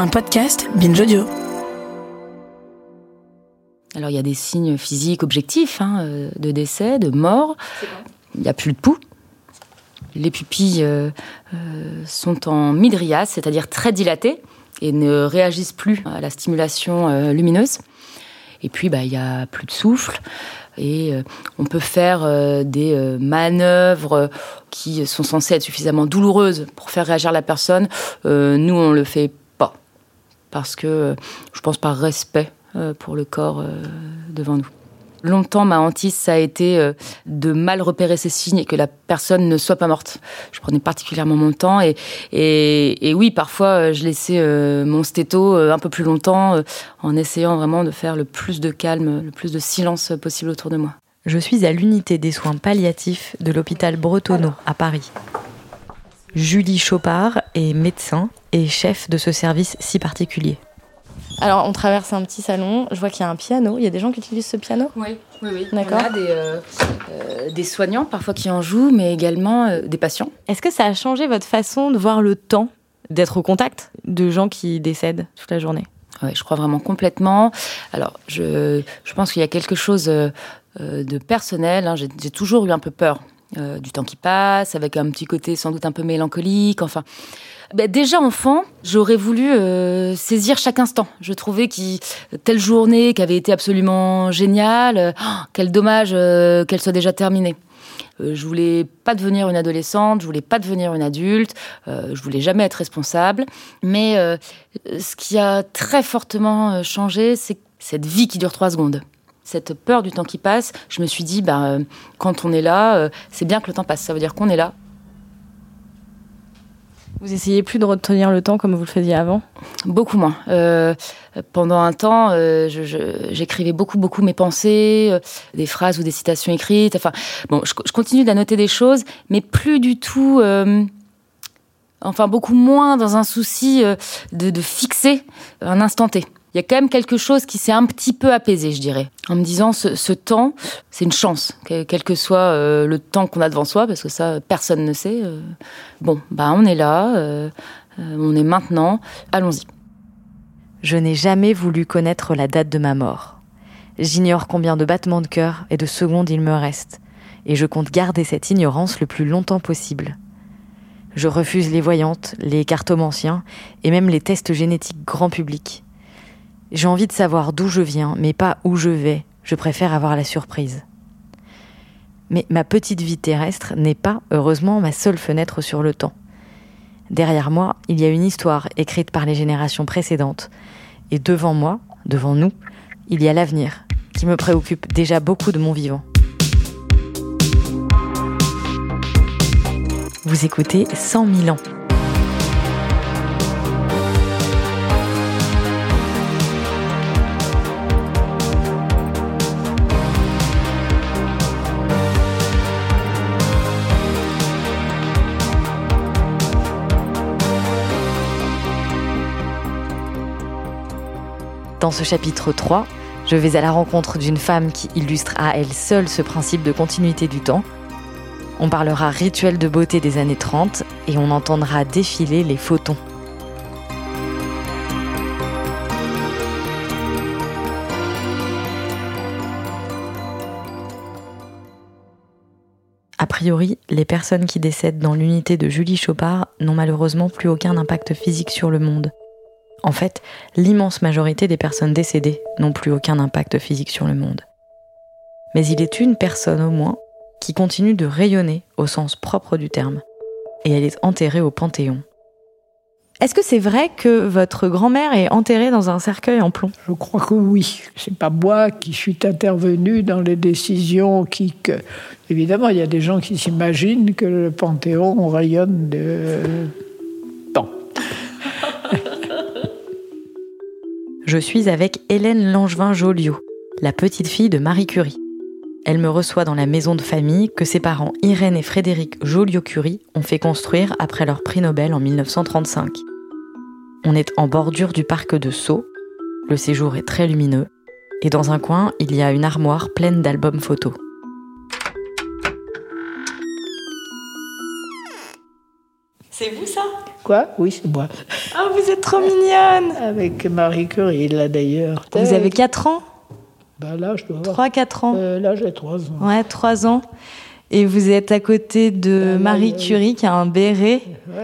un podcast Binge Audio. Alors il y a des signes physiques objectifs hein, euh, de décès, de mort. Il n'y a plus de pouls. Les pupilles euh, euh, sont en midrias, c'est-à-dire très dilatées, et ne réagissent plus à la stimulation lumineuse. Et puis, bah, il n'y a plus de souffle. Et on peut faire des manœuvres qui sont censées être suffisamment douloureuses pour faire réagir la personne. nous, on le fait. Parce que, je pense par respect pour le corps devant nous. Longtemps, ma hantise, ça a été euh, de mal repérer ces signes et que la personne ne soit pas morte. Je prenais particulièrement mon temps et, et, oui, parfois, euh, je laissais euh, mon stéto un peu plus longtemps en essayant vraiment de faire le plus de calme, le plus de silence possible autour de moi. Je suis à l'unité des soins palliatifs de l'hôpital Bretonneau à Paris. Julie Chopard est médecin et chef de ce service si particulier. Alors, on traverse un petit salon. Je vois qu'il y a un piano. Il y a des gens qui utilisent ce piano? Oui, oui, oui. D'accord. On a des, euh, euh, des, soignants parfois qui en jouent, mais également euh, des patients. Est-ce que ça a changé votre façon de voir le temps, d'être au contact de gens qui décèdent toute la journée? Oui, je crois vraiment complètement. Alors, je, je pense qu'il y a quelque chose de personnel. Hein. J'ai toujours eu un peu peur du temps qui passe, avec un petit côté sans doute un peu mélancolique. Enfin. Bah, déjà enfant, j'aurais voulu euh, saisir chaque instant. Je trouvais que telle journée qui avait été absolument géniale, euh, oh, quel dommage euh, qu'elle soit déjà terminée. je voulais pas devenir une adolescente, je voulais pas devenir une adulte, je voulais jamais être responsable. Mais ce qui a très fortement changé, c'est cette vie qui dure trois secondes cette peur du temps qui passe, je me suis dit, bah, quand on est là, c'est bien que le temps passe. Ça veut dire qu'on est là, vous essayez plus de retenir le temps comme vous le faisiez avant? Beaucoup moins. Euh, pendant un temps, euh, j'écrivais beaucoup, beaucoup mes pensées, euh, des phrases ou des citations écrites. Enfin, bon, je, continue d'annoter des choses, mais plus du tout. enfin, beaucoup moins dans un souci de, de fixer un instant T il y a quand même quelque chose qui s'est un petit peu apaisé, je dirais, en me disant ce, temps, c'est une chance, quel que soit euh, le temps qu'on a devant soi, parce que ça, personne ne sait. Euh. bon, bah on est là, euh, on est maintenant, allons-y. Je n'ai jamais voulu connaître la date de ma mort. J'ignore combien de battements de cœur et de secondes il me reste, et je compte garder cette ignorance le plus longtemps possible. Je refuse les voyantes, les cartomanciens et même les tests génétiques grand public. J'ai envie de savoir d'où je viens, mais pas où je vais. Je préfère avoir la surprise. Mais ma petite vie terrestre n'est pas, heureusement, ma seule fenêtre sur le temps. Derrière moi, il y a une histoire écrite par les générations précédentes. Et devant moi, devant nous, il y a l'avenir, qui me préoccupe déjà beaucoup de mon vivant. Vous écoutez 100 000 ans Dans ce chapitre 3, je vais à la rencontre d'une femme qui illustre à elle seule ce principe de continuité du temps. On parlera rituel de beauté des années 30 et on entendra défiler les photons. A priori, les personnes qui décèdent dans l'unité de Julie Chopard n'ont malheureusement plus aucun impact physique sur le monde. En fait, l'immense majorité des personnes décédées n'ont plus aucun impact physique sur le monde. Mais il est une personne au moins qui continue de rayonner au sens propre du terme, et elle est enterrée au Panthéon. Est-ce que c'est vrai que votre grand-mère est enterrée dans un cercueil en plomb? Je crois que oui. C'est pas moi qui suis intervenu dans les décisions qui. Évidemment, il y a des gens qui s'imaginent que le Panthéon rayonne de je suis avec Hélène Langevin-Joliot, la petite fille de Marie Curie. Elle me reçoit dans la maison de famille que ses parents Irène et Frédéric Joliot-Curie ont fait construire après leur prix Nobel en 1935. On est en bordure du parc de Sceaux, le séjour est très lumineux, et dans un coin, il y a une armoire pleine d'albums photos. C'est vous ça? Quoi? Oui, c'est moi. Ah, vous êtes trop mignonne Avec Marie Curie, là d'ailleurs. Vous avez 4 ans? Bah, Là, je dois avoir. 3-4 ans euh, Là, j'ai 3 ans. Ouais, 3 ans. Et vous êtes à côté de Marie Curie qui a un béret,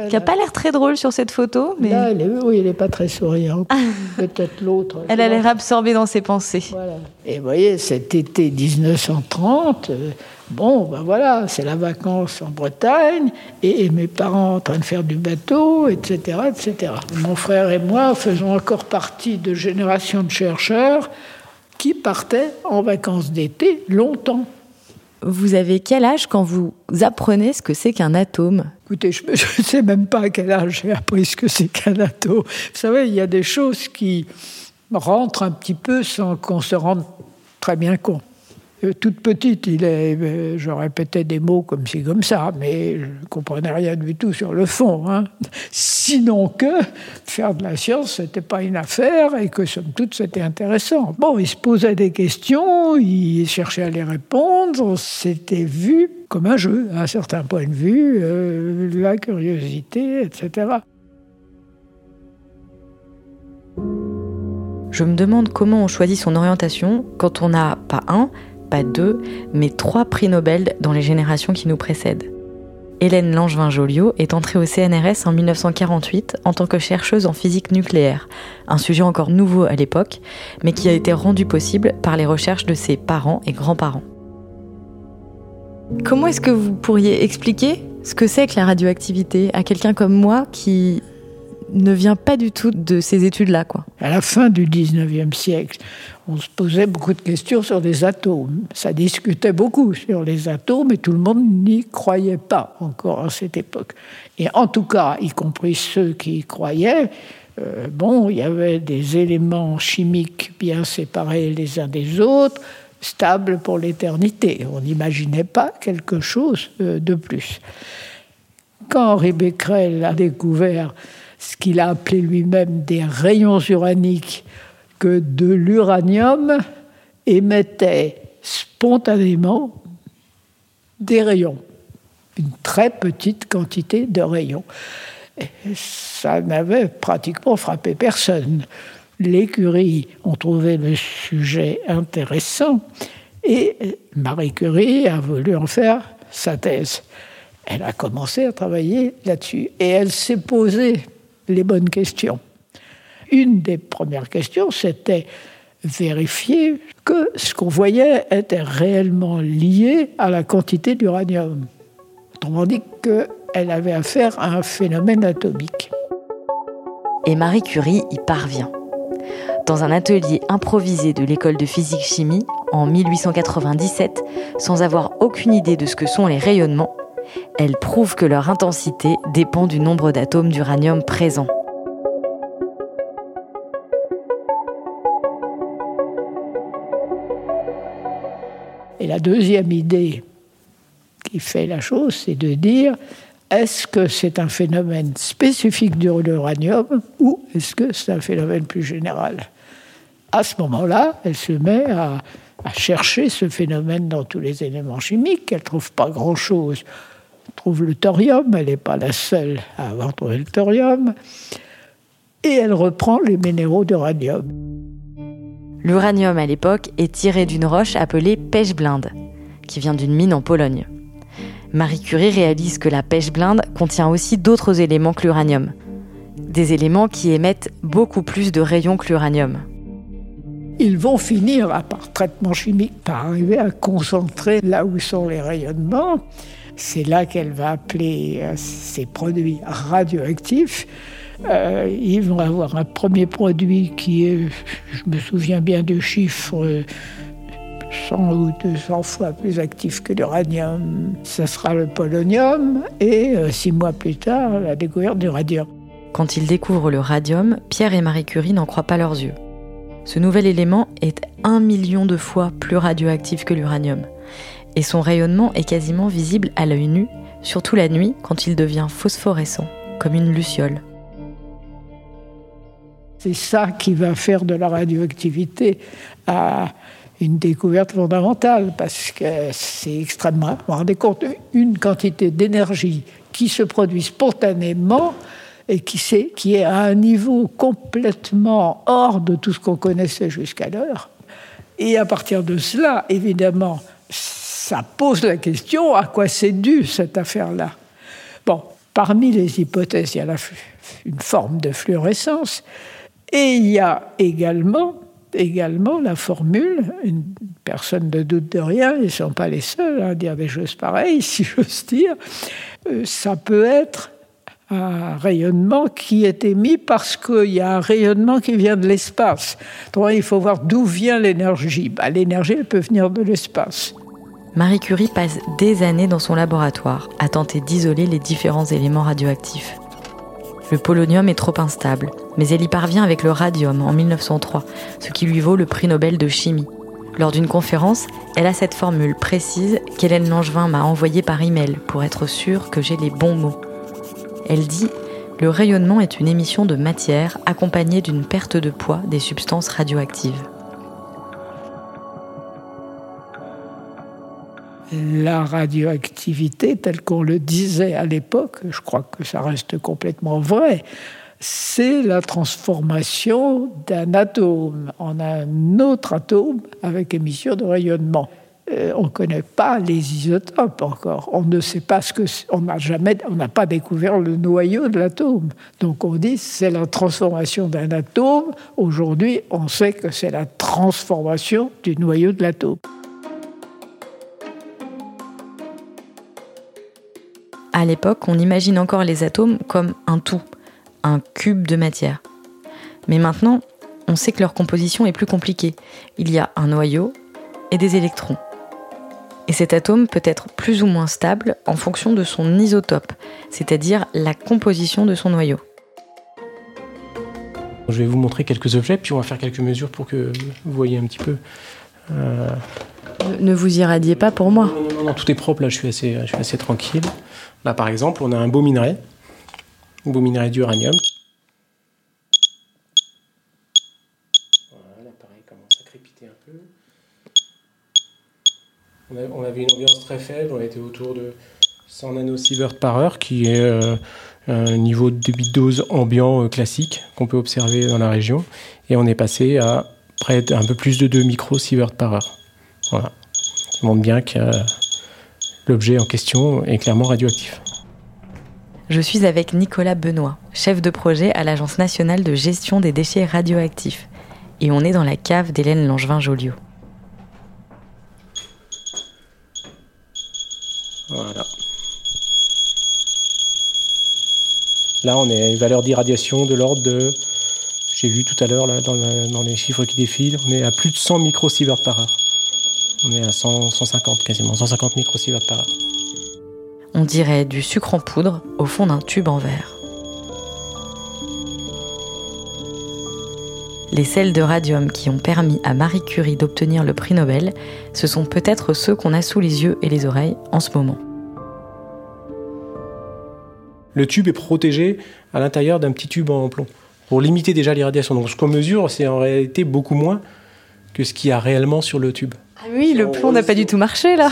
qui n'a pas l'air très drôle sur cette photo. Mais... Là, elle est, oui, elle n'est pas très souriante. Peut-être l'autre. Elle a l'air absorbée dans ses pensées. Voilà. Et vous voyez, cet été 1930, euh, bon, ben voilà, c'est la vacance en Bretagne, et, et, mes parents en train de faire du bateau, etc., etc. Mon frère et moi faisons encore partie de générations de chercheurs qui partaient en vacances d'été longtemps. Vous avez quel âge quand vous apprenez ce que c'est qu'un atome? Écoutez, je ne sais même pas à quel âge j'ai appris ce que c'est qu'un atome. Vous savez, il y a des choses qui rentrent un petit peu sans qu'on se rende très bien compte. Euh, toute petite, il est, euh, je répétais des mots comme ci, comme ça, mais je ne comprenais rien du tout sur le fond. Hein. Sinon que faire de la science, ce n'était pas une affaire et que, somme toute, c'était intéressant. Bon, il se posait des questions, il cherchait à les répondre, c'était vu comme un jeu, à un certain point de vue, euh, la curiosité, etc. Je me demande comment on choisit son orientation quand on n'a pas un, pas deux, mais trois prix Nobel dans les générations qui nous précèdent. Hélène Langevin-Joliot est entrée au CNRS en 1948 en tant que chercheuse en physique nucléaire, un sujet encore nouveau à l'époque, mais qui a été rendu possible par les recherches de ses parents et grands-parents. Comment est-ce que vous pourriez expliquer ce que c'est que la radioactivité à quelqu'un comme moi qui ne vient pas du tout de ces études-là. À la fin du 19e siècle, on se posait beaucoup de questions sur les atomes. Ça discutait beaucoup sur les atomes et tout le monde n'y croyait pas encore à cette époque. Et en tout cas, y compris ceux qui y croyaient, euh, bon, il y avait des éléments chimiques bien séparés les uns des autres, stables pour l'éternité. On n'imaginait pas quelque chose euh, de plus. Quand Henri Becquerel a découvert ce qu'il a appelé lui-même des rayons uraniques que de l'uranium émettait spontanément des rayons, une très petite quantité de rayons. ça n'avait pratiquement frappé personne. Les ont trouvé le sujet intéressant et Marie Curie a voulu en faire sa thèse. Elle a commencé à travailler là-dessus et elle s'est posée les bonnes questions. Une des premières questions, c'était vérifier que ce qu'on voyait était réellement lié à la quantité d'uranium. Autrement dit qu'elle avait affaire à un phénomène atomique. Et Marie Curie y parvient. Dans un atelier improvisé de l'école de physique-chimie en 1897, sans avoir aucune idée de ce que sont les rayonnements, elle prouve que leur intensité dépend du nombre d'atomes d'uranium présents. Et la deuxième idée qui fait la chose, c'est de dire est-ce que c'est un phénomène spécifique de l'uranium ou est-ce que c'est un phénomène plus général? À ce moment-là, elle se met à, à, chercher ce phénomène dans tous les éléments chimiques. Elle ne trouve pas grand-chose trouve le thorium, elle n'est pas la seule à avoir trouvé le thorium, et elle reprend les minéraux d'uranium. L'uranium à l'époque est tiré d'une roche appelée pêche blinde, qui vient d'une mine en Pologne. Marie Curie réalise que la pêche blinde contient aussi d'autres éléments que l'uranium, des éléments qui émettent beaucoup plus de rayons que l'uranium. Ils vont finir, par traitement chimique, par arriver à concentrer là où sont les rayonnements c'est là qu'elle va appeler euh, ces produits radioactifs. Euh, ils vont avoir un premier produit qui est, je me souviens bien du chiffre, 100 ou 200 fois plus actif que l'uranium. Ce sera le polonium et euh, six mois plus tard, la découverte du radium. Quand ils découvrent le radium, Pierre et Marie Curie n'en croient pas leurs yeux. Ce nouvel élément est un million de fois plus radioactif que l'uranium et son rayonnement est quasiment visible à l'œil nu, surtout la nuit quand il devient phosphorescent, comme une luciole. C'est ça qui va faire de la radioactivité à une découverte fondamentale, parce que c'est extrêmement... Vous vous rendez compte, une quantité d'énergie qui se produit spontanément et qui est à un niveau complètement hors de tout ce qu'on connaissait jusqu'alors. Et à partir de cela, évidemment, ça pose la question à quoi c'est dû cette affaire-là. Bon, parmi les hypothèses, il y a une forme de fluorescence, et il y a également, également la formule, une personne ne doute de rien, ils ne sont pas les seuls à dire des choses pareilles, si j'ose dire, euh, ça peut être un rayonnement qui est émis parce qu'il y a un rayonnement qui vient de l'espace. Donc il faut voir d'où vient l'énergie. Bah, l'énergie, elle peut venir de l'espace. Marie Curie passe des années dans son laboratoire à tenter d'isoler les différents éléments radioactifs. Le polonium est trop instable, mais elle y parvient avec le radium en 1903, ce qui lui vaut le prix Nobel de chimie. Lors d'une conférence, elle a cette formule précise qu'Hélène Langevin m'a envoyée par email pour être sûre que j'ai les bons mots. Elle dit Le rayonnement est une émission de matière accompagnée d'une perte de poids des substances radioactives. La radioactivité, telle qu'on le disait à l'époque, je crois que ça reste complètement vrai, c'est la transformation d'un atome en un autre atome avec émission de rayonnement. Euh, on ne connaît pas les isotopes encore. On ne sait pas ce que on n'a jamais, on n'a pas découvert le noyau de l'atome. Donc on dit c'est la transformation d'un atome. Aujourd'hui, on sait que c'est la transformation du noyau de l'atome. À l'époque, on imagine encore les atomes comme un tout, un cube de matière. Mais maintenant, on sait que leur composition est plus compliquée. Il y a un noyau et des électrons. Et cet atome peut être plus ou moins stable en fonction de son isotope, c'est-à-dire la composition de son noyau. Je vais vous montrer quelques objets, puis on va faire quelques mesures pour que vous voyez un petit peu. Euh, ne vous irradiez pas pour moi. Non, non, non, tout est propre, là, je suis assez, je suis assez tranquille. Là, par exemple, on a un beau minerai, un beau minerai d'uranium. On, avait une ambiance très faible, on était autour de 100 nanosieverts par heure, qui est euh, un niveau de débit de dose ambiant euh, classique qu'on peut observer dans la région. Et on est passé à près d'un peu plus de 2 microsieverts par heure. Voilà. Montre bien l'objet en question est clairement radioactif. Je suis avec Nicolas Benoît, chef de projet à l'Agence nationale de gestion des déchets radioactifs. Et on est dans la cave d'Hélène Langevin-Joliot. Voilà. Là, on est à une valeur d'irradiation de l'ordre de. J'ai vu tout à l'heure dans, les chiffres qui défilent, on est à plus de 100 microsieverts par heure. On est à 150 quasiment, 150 microsieverts par heure. On dirait du sucre en poudre au fond d'un tube en verre. Les sels de radium qui ont permis à Marie Curie d'obtenir le prix Nobel, ce sont peut-être ceux qu'on a sous les yeux et les oreilles en ce moment. Le tube est protégé à l'intérieur d'un petit tube en plomb pour limiter déjà l'irradiation. Donc ce qu'on mesure, c'est en réalité beaucoup moins que ce qu'il y a réellement sur le tube. Ah oui, le plomb n'a pas du tout marché là.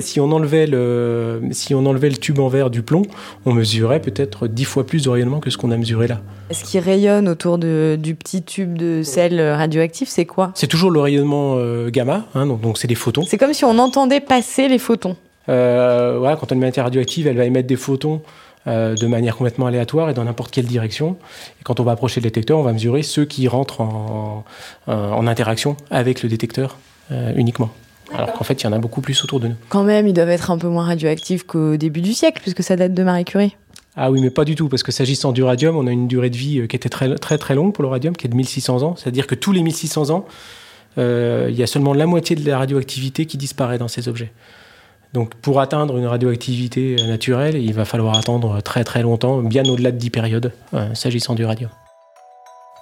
Si on, enlevait, le, si on enlevait le tube en verre du plomb, on mesurait peut-être dix fois plus de rayonnement que ce qu'on a mesuré là. Ce qui rayonne autour du petit tube de sel radioactif, c'est quoi? C'est toujours le rayonnement euh, gamma, hein, donc c'est des photons. C'est comme si on entendait passer les photons. Euh, quand on a une matière radioactive, elle va émettre des photons euh, de manière complètement aléatoire et dans n'importe quelle direction. Et quand on va approcher le détecteur, on va mesurer ceux qui rentrent en, en interaction avec le détecteur uniquement. Alors qu'en fait, il y en a beaucoup plus autour de nous. Quand même, ils doivent être un peu moins radioactifs qu'au début du siècle, puisque ça date de Marie Curie. Ah oui, mais pas du tout, parce que s'agissant du radium, on a une durée de vie euh, qui était très très très longue pour le radium, qui est de 1600 ans. C'est-à-dire que tous les 1600 ans, euh, il y a seulement la moitié de la radioactivité qui disparaît dans ces objets. Donc pour atteindre une radioactivité euh, naturelle, il va falloir attendre très très longtemps, bien au-delà de 10 périodes, s'agissant du radium.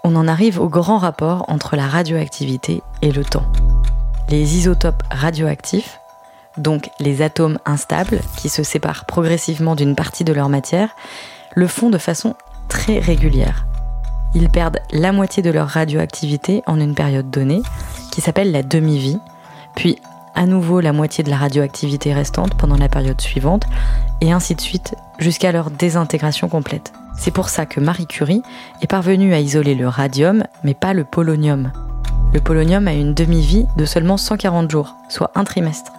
On en arrive au grand rapport entre la radioactivité et le temps. Les isotopes radioactifs, donc les atomes instables qui se séparent progressivement d'une partie de leur matière, le font de façon très régulière. Ils perdent la moitié de leur radioactivité en une période donnée, qui s'appelle la demi-vie, puis à nouveau la moitié de la radioactivité restante pendant la période suivante, et ainsi de suite jusqu'à leur désintégration complète. C'est pour ça que Marie Curie est parvenue à isoler le radium, mais pas le polonium. Le polonium a une demi-vie de seulement 140 jours, soit un trimestre.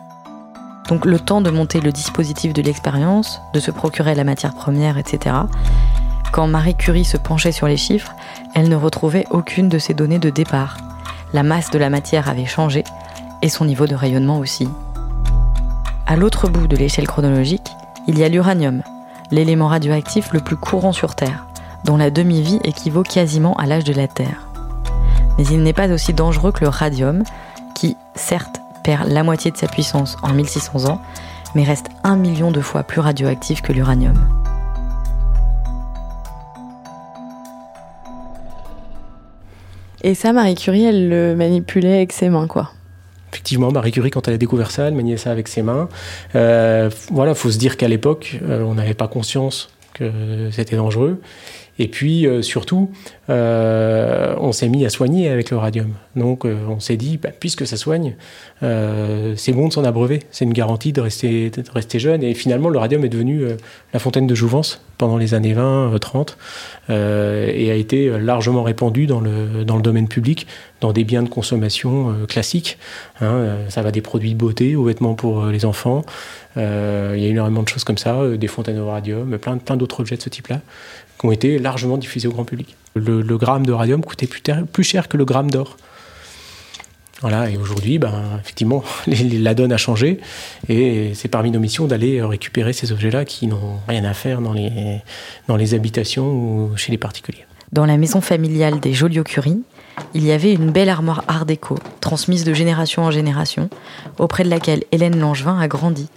Donc le temps de monter le dispositif de l'expérience, de se procurer la matière première, etc. Quand Marie Curie se penchait sur les chiffres, elle ne retrouvait aucune de ces données de départ. La masse de la matière avait changé et son niveau de rayonnement aussi. À l'autre bout de l'échelle chronologique, il y a l'uranium, l'élément radioactif le plus courant sur Terre, dont la demi-vie équivaut quasiment à l'âge de la Terre. Mais il n'est pas aussi dangereux que le radium, qui, certes, perd la moitié de sa puissance en 1600 ans, mais reste un million de fois plus radioactif que l'uranium. Et ça, Marie Curie, elle le manipulait avec ses mains, quoi. Effectivement, Marie Curie, quand elle a découvert ça, elle maniait ça avec ses mains. Euh, voilà, faut se dire qu'à l'époque, euh, on n'avait pas conscience que c'était dangereux. Et puis euh, surtout, euh, on s'est mis à soigner avec le radium. Donc euh, on s'est dit, bah, puisque ça soigne, c'est bon de s'en abreuver. C'est une garantie de rester, jeune. Et finalement, le radium est devenu la fontaine de jouvence pendant les années 20, 30, et a été largement répandu dans le, domaine public, dans des biens de consommation classiques. Hein, ça va des produits de beauté aux vêtements pour les enfants. Il y a énormément de choses comme ça, des fontaines au radium, plein d'autres objets de ce type-là ont été largement diffusés au grand public. Le, gramme de radium coûtait plus, cher que le gramme d'or. Voilà, et aujourd'hui, ben, effectivement, la donne a changé, et c'est parmi nos missions d'aller récupérer ces objets-là qui n'ont rien à faire dans les, dans les habitations ou chez les particuliers. Dans la maison familiale des Joliot-Curie, il y avait une belle armoire art déco, transmise de génération en génération, auprès de laquelle Hélène Langevin a grandi.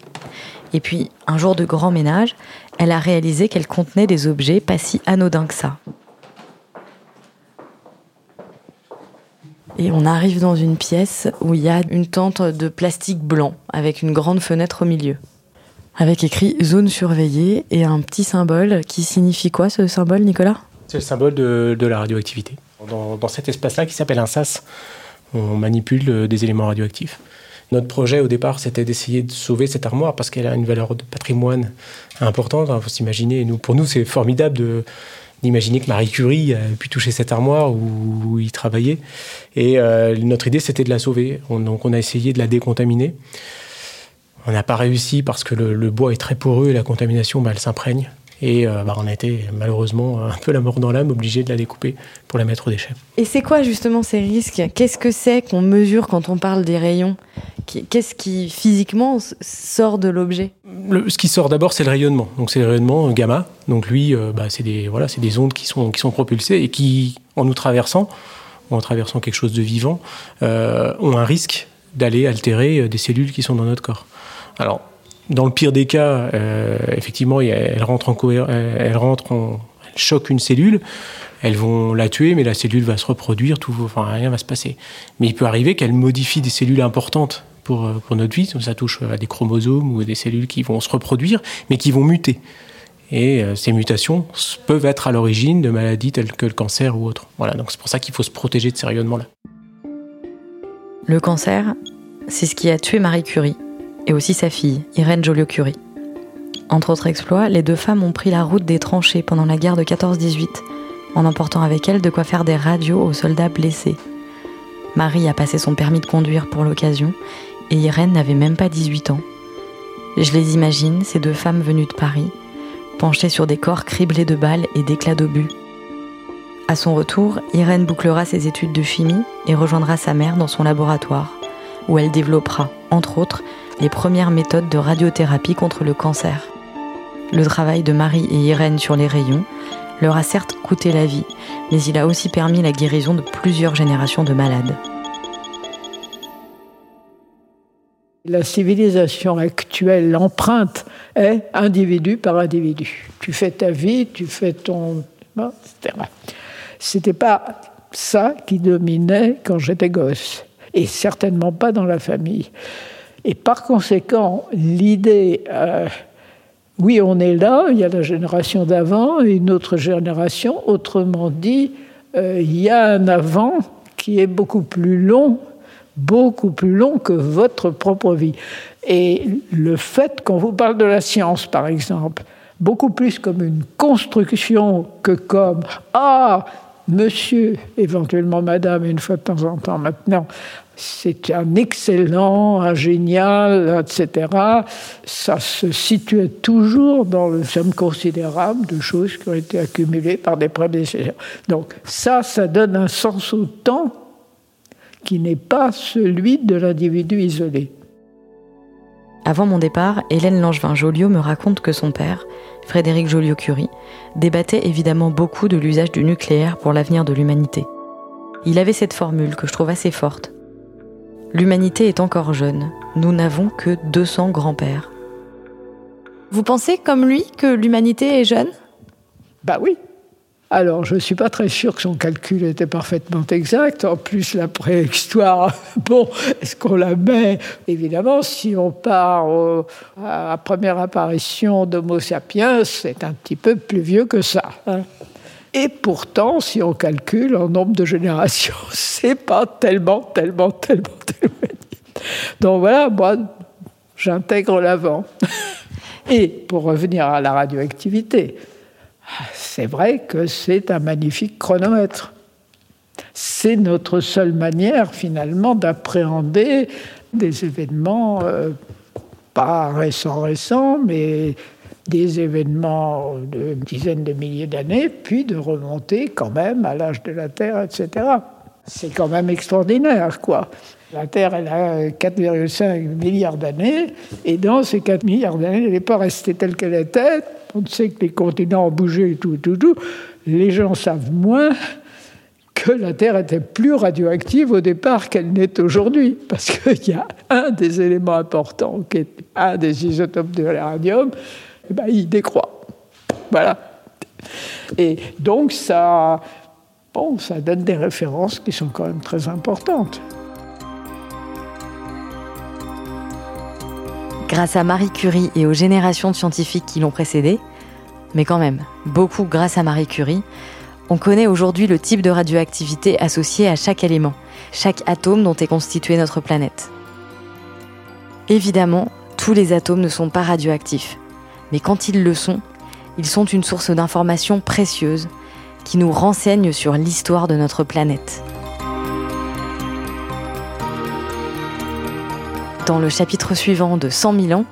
Et puis, un jour de grand ménage, elle a réalisé qu'elle contenait des objets pas si anodins que ça. Et on arrive dans une pièce où il y a une tente de plastique blanc avec une grande fenêtre au milieu. Avec écrit zone surveillée et un petit symbole qui signifie quoi ce symbole, Nicolas? C'est le symbole de, la radioactivité. Dans, cet espace-là qui s'appelle un SAS, on manipule euh, des éléments radioactifs. Notre projet au départ, c'était d'essayer de sauver cette armoire parce qu'elle a une valeur de patrimoine importante. Il hein, faut s'imaginer, nous, pour nous, c'est formidable d'imaginer que Marie Curie a pu toucher cette armoire où, il travaillait. Et euh, notre idée, c'était de la sauver. donc, on a essayé de la décontaminer. On n'a pas réussi parce que le, bois est très poreux et la contamination, bah, elle s'imprègne. Et euh, bah, on a été malheureusement un peu la mort dans l'âme, obligé de la découper pour la mettre au déchet. Et c'est quoi justement ces risques? Qu'est-ce que c'est qu'on mesure quand on parle des rayons? Qu'est-ce qui physiquement sort de l'objet? Ce qui sort d'abord, c'est le rayonnement. Donc c'est le rayonnement gamma. Donc lui, euh, bah, c'est des, voilà, des ondes qui sont, qui sont propulsées et qui, en nous traversant, ou en traversant quelque chose de vivant, euh, ont un risque d'aller altérer des cellules qui sont dans notre corps. Alors, dans le pire des cas, euh, effectivement, elle rentre en choque une cellule. Elles vont la tuer, mais la cellule va se reproduire, tout, enfin rien va se passer. Mais il peut arriver qu'elle modifie des cellules importantes pour, euh, pour notre vie. Ça touche à des chromosomes ou à des cellules qui vont se reproduire, mais qui vont muter. Et euh, ces mutations peuvent être à l'origine de maladies telles que le cancer ou autre. Voilà, donc c'est pour ça qu'il faut se protéger de ces rayonnements-là. Le cancer, c'est ce qui a tué Marie Curie et aussi sa fille, Irène Joliot-Curie. Entre autres exploits, les deux femmes ont pris la route des tranchées pendant la guerre de 14-18, en emportant avec elles de quoi faire des radios aux soldats blessés. Marie a passé son permis de conduire pour l'occasion, et Irène n'avait même pas 18 ans. Je les imagine, ces deux femmes venues de Paris, penchées sur des corps criblés de balles et d'éclats d'obus. À son retour, Irène bouclera ses études de chimie et rejoindra sa mère dans son laboratoire, où elle développera, entre autres, les premières méthodes de radiothérapie contre le cancer. Le travail de Marie et Irène sur les rayons leur a certes coûté la vie, mais il a aussi permis la guérison de plusieurs générations de malades. La civilisation actuelle, l'empreinte est individu par individu. Tu fais ta vie, tu fais ton... etc. C'était pas ça qui dominait quand j'étais gosse, et certainement pas dans la famille. Et par conséquent, l'idée, euh, oui, on est là, il y a la génération d'avant et une autre génération, autrement dit, euh, il y a un avant qui est beaucoup plus long beaucoup plus long que votre propre vie. Et le fait qu'on vous parle de la science, par exemple, beaucoup plus comme une construction que comme Ah, monsieur, éventuellement madame, une fois de temps en temps maintenant, c'est un excellent, un génial, etc. Ça se situait toujours dans le somme considérable de choses qui ont été accumulées par des prédécesseurs. Donc ça, ça donne un sens au temps qui n'est pas celui de l'individu isolé. Avant mon départ, Hélène Langevin-Joliot me raconte que son père, Frédéric Joliot-Curie, débattait évidemment beaucoup de l'usage du nucléaire pour l'avenir de l'humanité. Il avait cette formule que je trouve assez forte. L'humanité est encore jeune. Nous n'avons que 200 grands-pères. Vous pensez comme lui que l'humanité est jeune? Bah oui. Alors, je ne suis pas très sûr que son calcul était parfaitement exact. En plus, la préhistoire, bon, est-ce qu'on la met? Évidemment, si on part à la première apparition d'Homo sapiens, c'est un petit peu plus vieux que ça. Hein. Et pourtant, si on calcule en nombre de générations, c'est pas tellement, tellement, tellement, tellement. Donc voilà, moi, j'intègre l'avant. Et pour revenir à la radioactivité, c'est vrai que c'est un magnifique chronomètre. C'est notre seule manière finalement d'appréhender des événements, euh, pas récents récents, mais des événements de dizaines de milliers d'années, puis de remonter quand même à l'âge de la Terre, etc. C'est quand même extraordinaire, quoi. La Terre, elle a 4,5 milliards d'années, et dans ces 4 milliards d'années, elle n'est pas restée telle qu'elle était, on sait que les continents ont bougé et tout, tout, tout. Les gens savent moins que la Terre était plus radioactive au départ qu'elle n'est aujourd'hui. Parce qu'il y a un des éléments importants, qui est un des isotopes de l'uranium, eh ben, il décroît. Voilà. Et donc, ça, bon, ça donne des références qui sont quand même très importantes. grâce à Marie Curie et aux générations de scientifiques qui l'ont précédée, mais quand même, beaucoup grâce à Marie Curie, on connaît aujourd'hui le type de radioactivité associé à chaque élément, chaque atome dont est constituée notre planète. Évidemment, tous les atomes ne sont pas radioactifs, mais quand ils le sont, ils sont une source d'informations précieuses qui nous renseignent sur l'histoire de notre planète. Dans le chapitre suivant de 100 000 ans,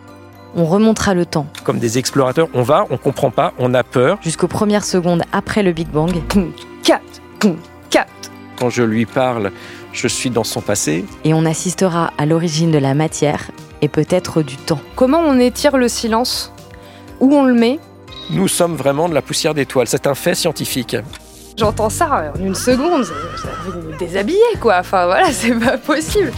on remontera le temps. Comme des explorateurs, on va, on comprend pas, on a peur. Jusqu'aux premières secondes après le Big Bang. 4, 4. Quand je lui parle, je suis dans son passé. Et on assistera à l'origine de la matière et peut-être du temps. Comment on étire le silence? Où on le met Nous sommes vraiment de la poussière d'étoiles, c'est un fait scientifique. J'entends ça en une seconde, ça va me déshabiller quoi, enfin voilà, c'est pas possible.